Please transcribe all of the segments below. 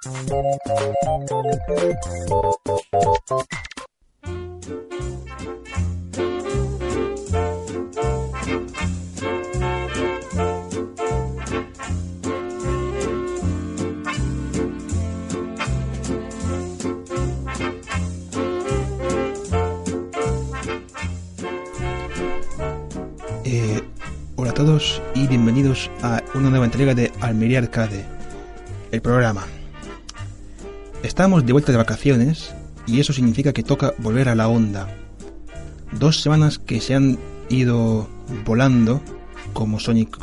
Eh, hola a todos y bienvenidos a una nueva entrega de Almería Arcade, el programa. Estamos de vuelta de vacaciones y eso significa que toca volver a la onda. Dos semanas que se han ido volando, como Sonic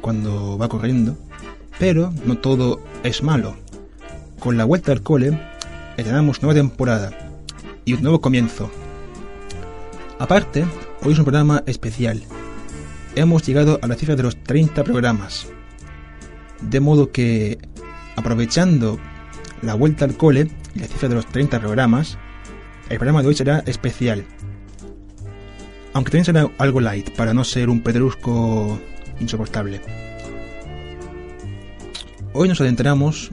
cuando va corriendo, pero no todo es malo. Con la vuelta al cole, tenemos nueva temporada y un nuevo comienzo. Aparte, hoy es un programa especial. Hemos llegado a la cifra de los 30 programas. De modo que, aprovechando la vuelta al cole y la cifra de los 30 programas, el programa de hoy será especial. Aunque también será algo light, para no ser un pedrusco insoportable. Hoy nos adentramos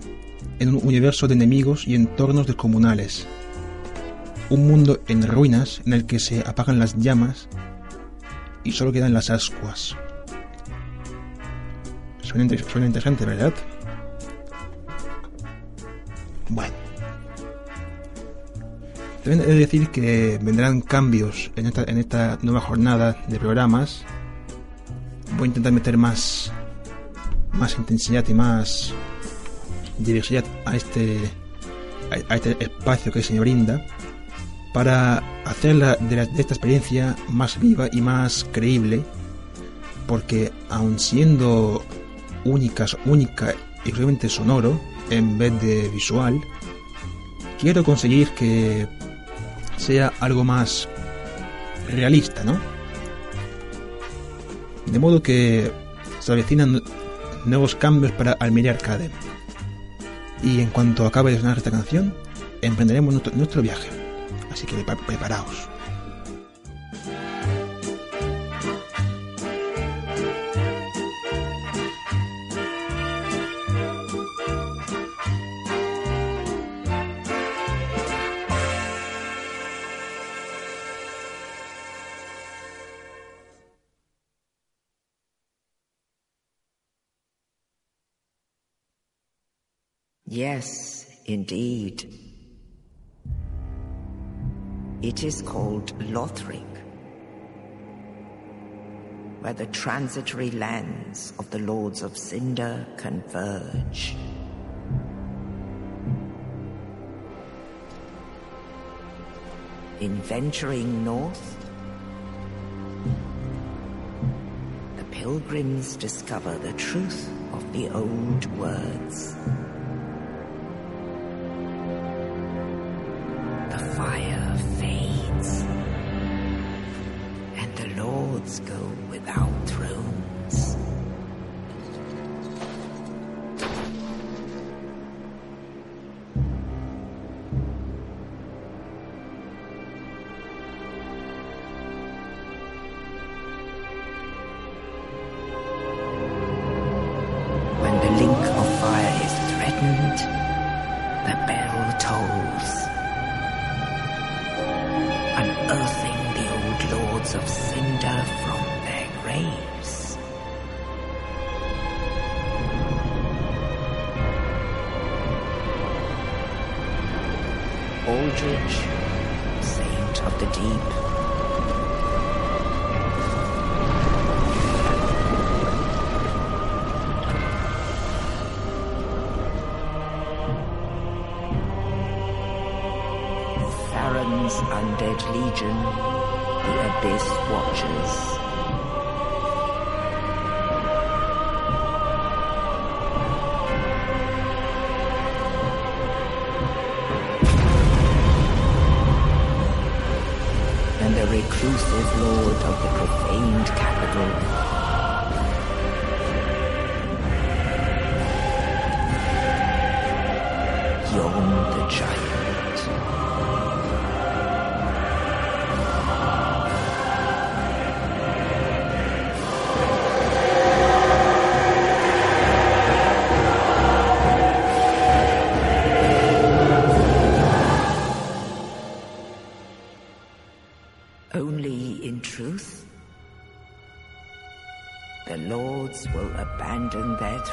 en un universo de enemigos y entornos descomunales. Un mundo en ruinas en el que se apagan las llamas y solo quedan las ascuas. Suena, inter- suena interesante, ¿verdad? También he de decir que vendrán cambios en esta, en esta nueva jornada de programas. Voy a intentar meter más, más intensidad y más diversidad a este, a, este espacio que se me brinda para hacerla de, la- de esta experiencia más viva y más creíble, porque aun siendo únicas, única y realmente sonoro en vez de visual, quiero conseguir que sea algo más realista, ¿no? De modo que se avecinan nuevos cambios para Almería Arcade. Y en cuanto acabe de sonar esta canción, emprenderemos nuestro, viaje. Así que pre- preparaos. Indeed. It is called Lothric, where the transitory lands of the Lords of Cinder converge. In venturing north, the pilgrims discover the truth of the old words. Tolls unearthing the old lords of cinder from their graves. Aldrich, Abyss Watchers. And the reclusive lord of the profaned capital, Yon the Giant.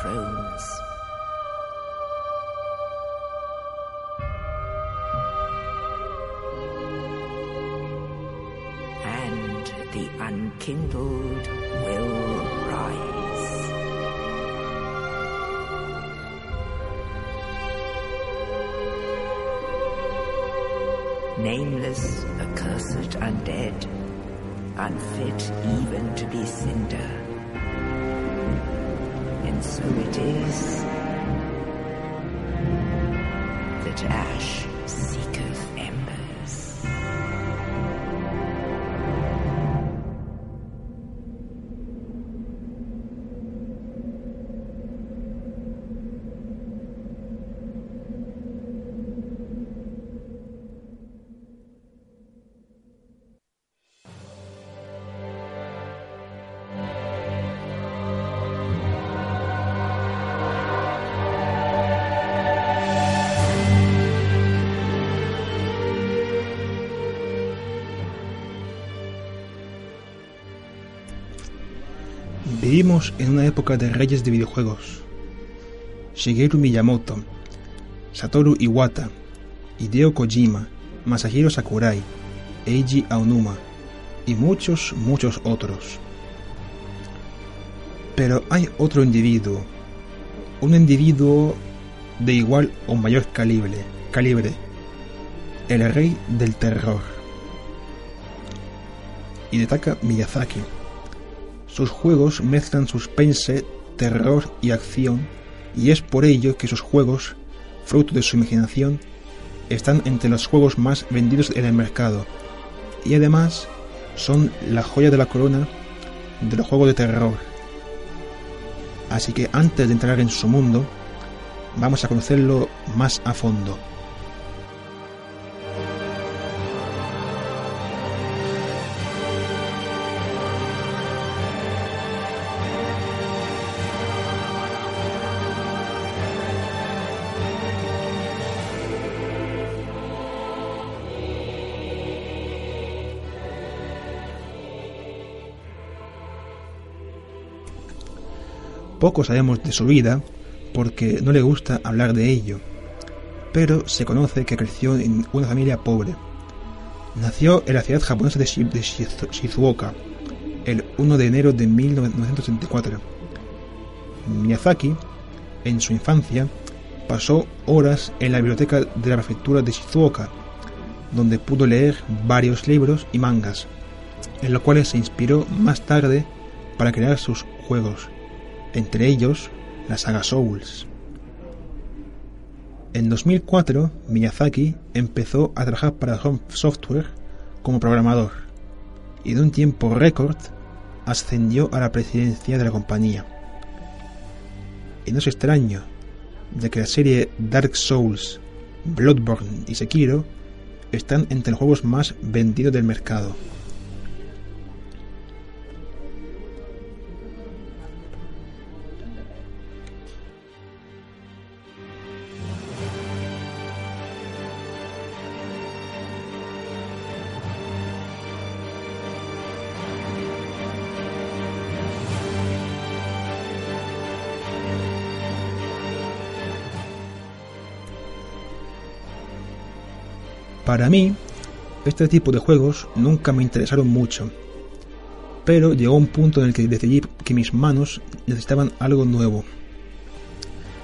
Thrones. And the unkindled will rise. Nameless, accursed undead, unfit even to be cinder. So who it is. Vivimos en una época de reyes de videojuegos. Shigeru Miyamoto, Satoru Iwata, Hideo Kojima, Masahiro Sakurai, Eiji Aonuma y muchos, muchos otros. Pero hay otro individuo, un individuo de igual o mayor calibre, calibre, el rey del terror. Hidetaka Miyazaki. Sus juegos mezclan suspense, terror y acción, y es por ello que sus juegos, fruto de su imaginación, están entre los juegos más vendidos en el mercado, y además son la joya de la corona de los juegos de terror. Así que antes de entrar en su mundo, vamos a conocerlo más a fondo. Poco sabemos de su vida porque no le gusta hablar de ello, pero se conoce que creció en una familia pobre. Nació en la ciudad japonesa de, Shi- de Shizu- Shizuoka el 1 de enero de 1964. Miyazaki, en su infancia, pasó horas en la biblioteca de la prefectura de Shizuoka, donde pudo leer varios libros y mangas, en los cuales se inspiró más tarde para crear sus juegos entre ellos la saga Souls. En 2004, Miyazaki empezó a trabajar para Home Software como programador y de un tiempo récord ascendió a la presidencia de la compañía. Y no es extraño, de que la serie Dark Souls, Bloodborne y Sekiro están entre los juegos más vendidos del mercado. Para mí, este tipo de juegos nunca me interesaron mucho, pero llegó un punto en el que decidí que mis manos necesitaban algo nuevo.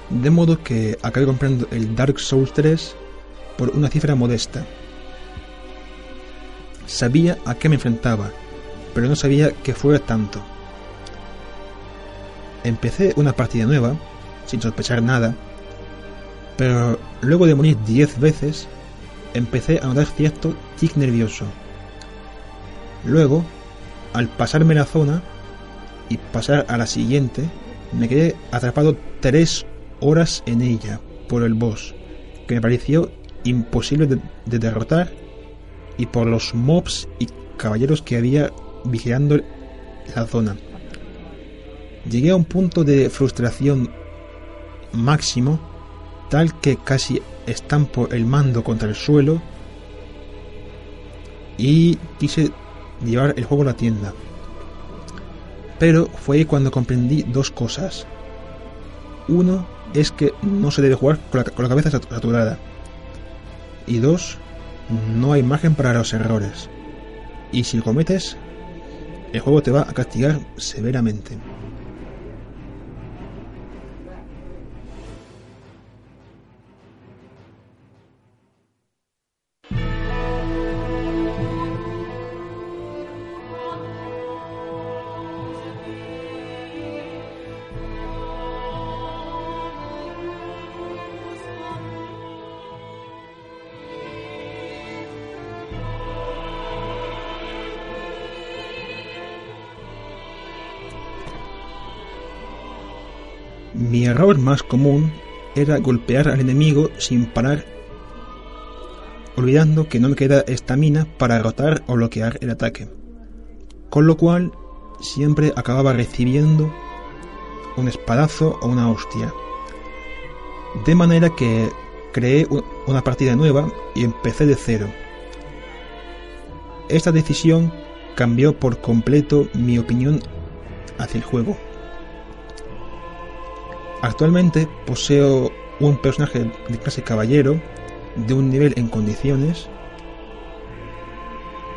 De modo que acabé comprando el Dark Souls 3 por una cifra modesta. sabía a qué me enfrentaba, pero no sabía que fuera tanto. Empecé una partida nueva, sin sospechar nada, pero luego de morir diez veces, empecé a notar cierto tic nervioso. Luego, al pasarme la zona y pasar a la siguiente, me quedé atrapado tres horas en ella por el boss, que me pareció imposible de, de derrotar y por los mobs y caballeros que había vigilando la zona. Llegué a un punto de frustración máximo, tal que casi estampo el mando contra el suelo y quise llevar el juego a la tienda. Pero fue ahí cuando comprendí dos cosas. Uno es que no se debe jugar con la, cabeza saturada. Y dos, no hay margen para los errores. Y si lo cometes, el juego te va a castigar severamente. Mi error más común era golpear al enemigo sin parar, olvidando que no me queda estamina para derrotar o bloquear el ataque. Con lo cual, siempre acababa recibiendo un espadazo o una hostia. De manera que creé una partida nueva y empecé de cero. Esta decisión cambió por completo mi opinión hacia el juego. Actualmente poseo un personaje de clase caballero de un nivel en condiciones.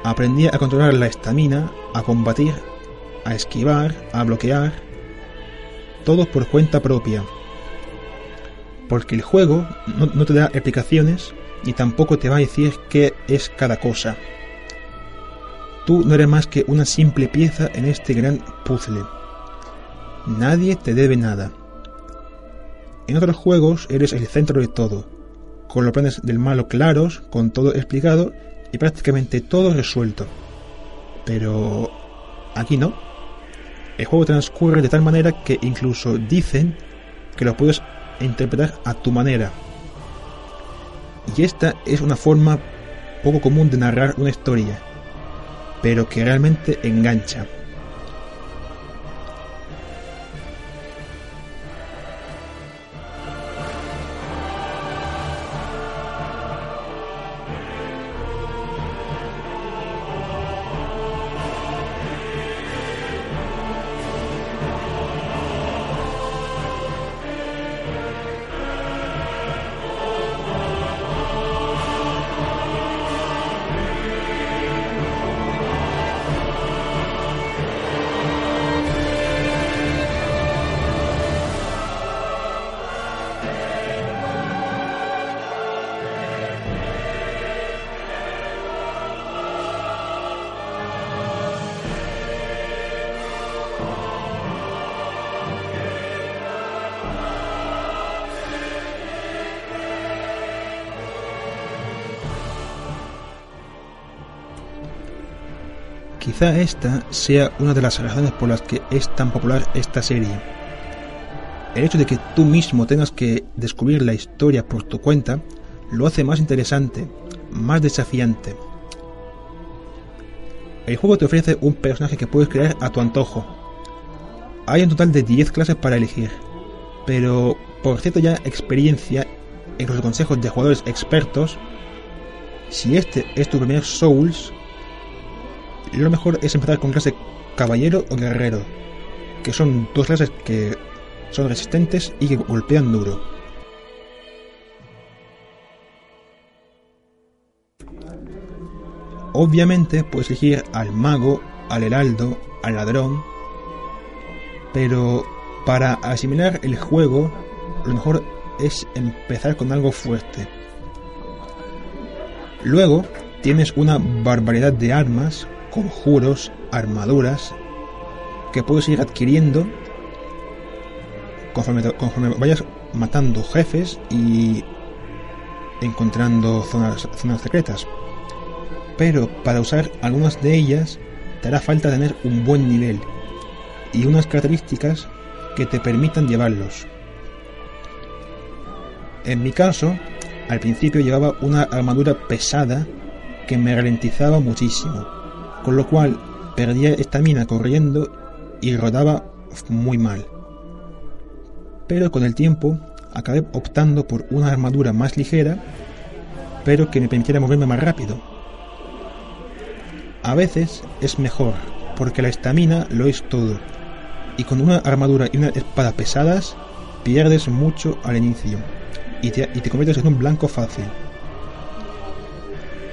Aprendí a controlar la estamina, a combatir, a esquivar, a bloquear, todo por cuenta propia. Porque el juego no, no te da explicaciones y tampoco te va a decir qué es cada cosa. Tú no eres más que una simple pieza en este gran puzzle. Nadie te debe nada. En otros juegos eres el centro de todo, con los planes del malo claros, con todo explicado y prácticamente todo resuelto. Pero aquí no. El juego transcurre de tal manera que incluso dicen que lo puedes interpretar a tu manera. Y esta es una forma poco común de narrar una historia, pero que realmente engancha. Quizá esta sea una de las razones por las que es tan popular esta serie. El hecho de que tú mismo tengas que descubrir la historia por tu cuenta lo hace más interesante, más desafiante. El juego te ofrece un personaje que puedes crear a tu antojo. Hay un total de 10 clases para elegir, pero por cierta ya experiencia en los consejos de jugadores expertos, si este es tu primer Souls, lo mejor es empezar con clase caballero o guerrero, que son dos clases que son resistentes y que golpean duro. Obviamente puedes elegir al mago, al heraldo, al ladrón, pero para asimilar el juego lo mejor es empezar con algo fuerte. Luego tienes una barbaridad de armas, conjuros, armaduras, que puedes ir adquiriendo conforme, vayas matando jefes y encontrando zonas, zonas secretas. Pero para usar algunas de ellas te hará falta tener un buen nivel y unas características que te permitan llevarlos. En mi caso, al principio llevaba una armadura pesada que me ralentizaba muchísimo, con lo cual perdía estamina corriendo y rodaba muy mal. Pero con el tiempo acabé optando por una armadura más ligera, pero que me permitiera moverme más rápido. A veces es mejor, porque la estamina lo es todo, y con una armadura y una espada pesadas pierdes mucho al inicio, y te, y te conviertes en un blanco fácil.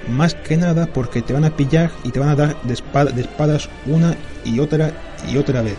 Más que nada porque te van a pillar y te van a dar de, de espadas una y otra y otra vez.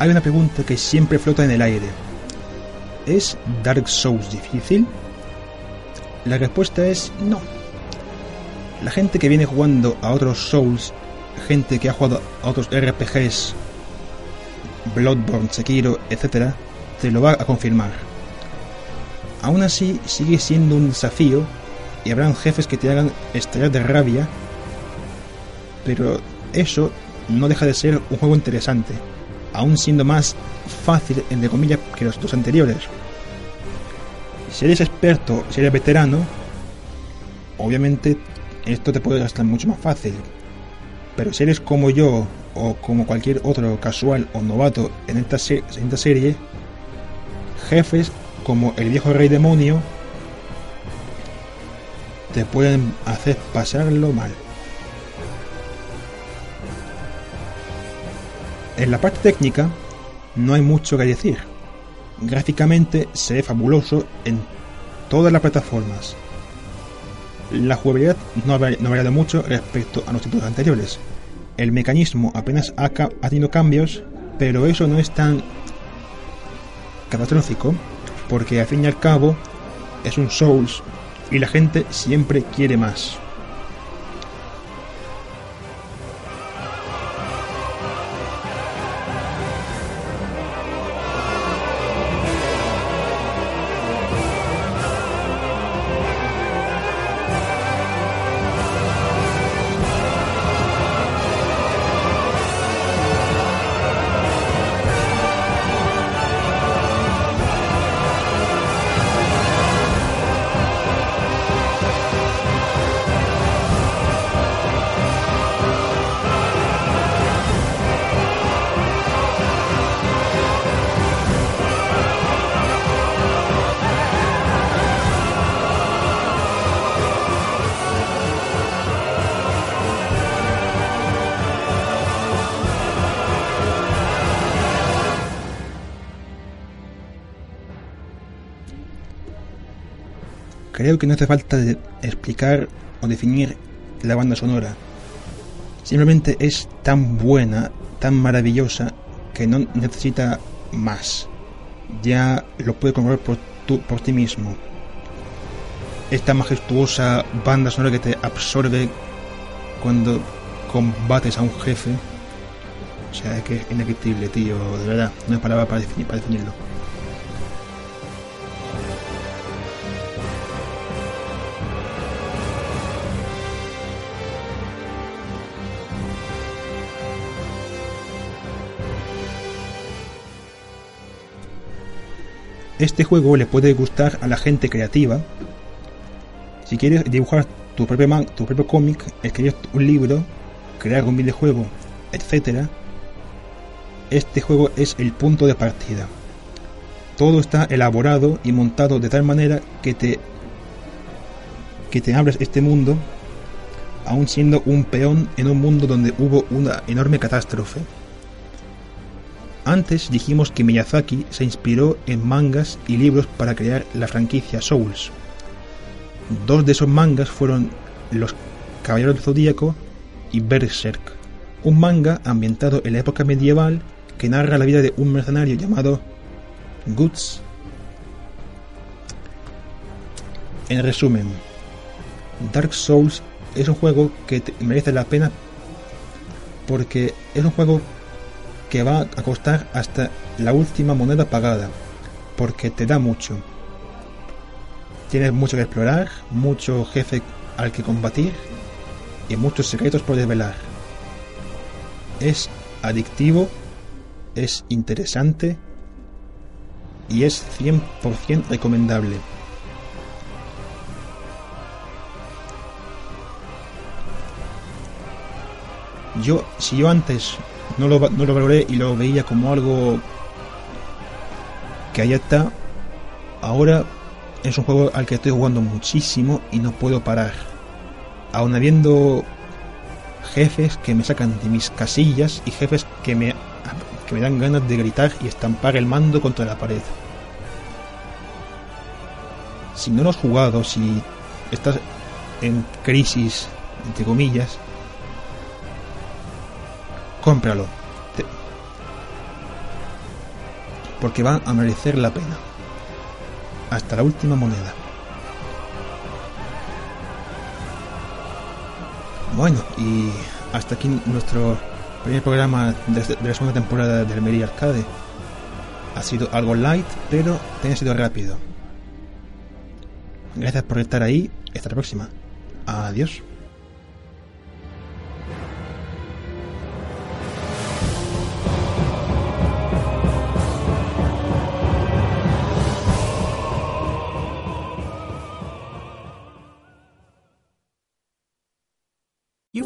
Hay una pregunta que siempre flota en el aire. ¿Es Dark Souls difícil? La respuesta es no. La gente que viene jugando a otros Souls, gente que ha jugado a otros RPGs, Bloodborne, Sekiro, etc., te lo va a confirmar. Aún así, sigue siendo un desafío y habrán jefes que te hagan estallar de rabia, pero eso no deja de ser un juego interesante aún siendo más fácil, entre comillas, que los dos anteriores. Si eres experto, si eres veterano, obviamente esto te puede gastar mucho más fácil. Pero si eres como yo o como cualquier otro casual o novato en esta, en esta serie, jefes como el viejo rey demonio te pueden hacer pasarlo mal. En la parte técnica no hay mucho que decir. Gráficamente se ve fabuloso en todas las plataformas. La jugabilidad no ha, variado mucho respecto a los títulos anteriores. El mecanismo apenas ha, ha tenido cambios, pero eso no es tan catastrófico, porque al fin y al cabo es un Souls y la gente siempre quiere más. Creo que no hace falta explicar o definir la banda sonora. Simplemente es tan buena, tan maravillosa, que no necesita más. Ya lo puedes comprobar por, por ti mismo. Esta majestuosa banda sonora que te absorbe cuando combates a un jefe. O sea, que es indescriptible, tío. De verdad, no hay palabra para definirlo. Este juego le puede gustar a la gente creativa. Si quieres dibujar tu propio, tu propio cómic, escribir un libro, crear un videojuego, etc. Este juego es el punto de partida. Todo está elaborado y montado de tal manera que te que te abres este mundo aún siendo un peón en un mundo donde hubo una enorme catástrofe. Antes dijimos que Miyazaki se inspiró en mangas y libros para crear la franquicia Souls. Dos de esos mangas fueron Los Caballeros del Zodíaco y Berserk, un manga ambientado en la época medieval que narra la vida de un mercenario llamado Guts. En resumen, Dark Souls es un juego que merece la pena porque es un juego que va a costar hasta la última moneda pagada, porque te da mucho. Tienes mucho que explorar, mucho jefe al que combatir y muchos secretos por desvelar. Es adictivo, es interesante y es 100% recomendable. Yo, si yo antes no lo, no lo valoré y lo veía como algo que allá está, ahora es un juego al que estoy jugando muchísimo y no puedo parar. Aún habiendo jefes que me sacan de mis casillas y jefes que me, que me dan ganas de gritar y estampar el mando contra la pared. Si no lo has jugado, si estás en crisis, entre comillas, cómpralo. Porque va a merecer la pena. Hasta la última moneda. Bueno, y hasta aquí nuestro primer programa de, la segunda temporada del Meri Arcade. Ha sido algo light, pero también ha sido rápido. Gracias por estar ahí. Hasta la próxima. Adiós.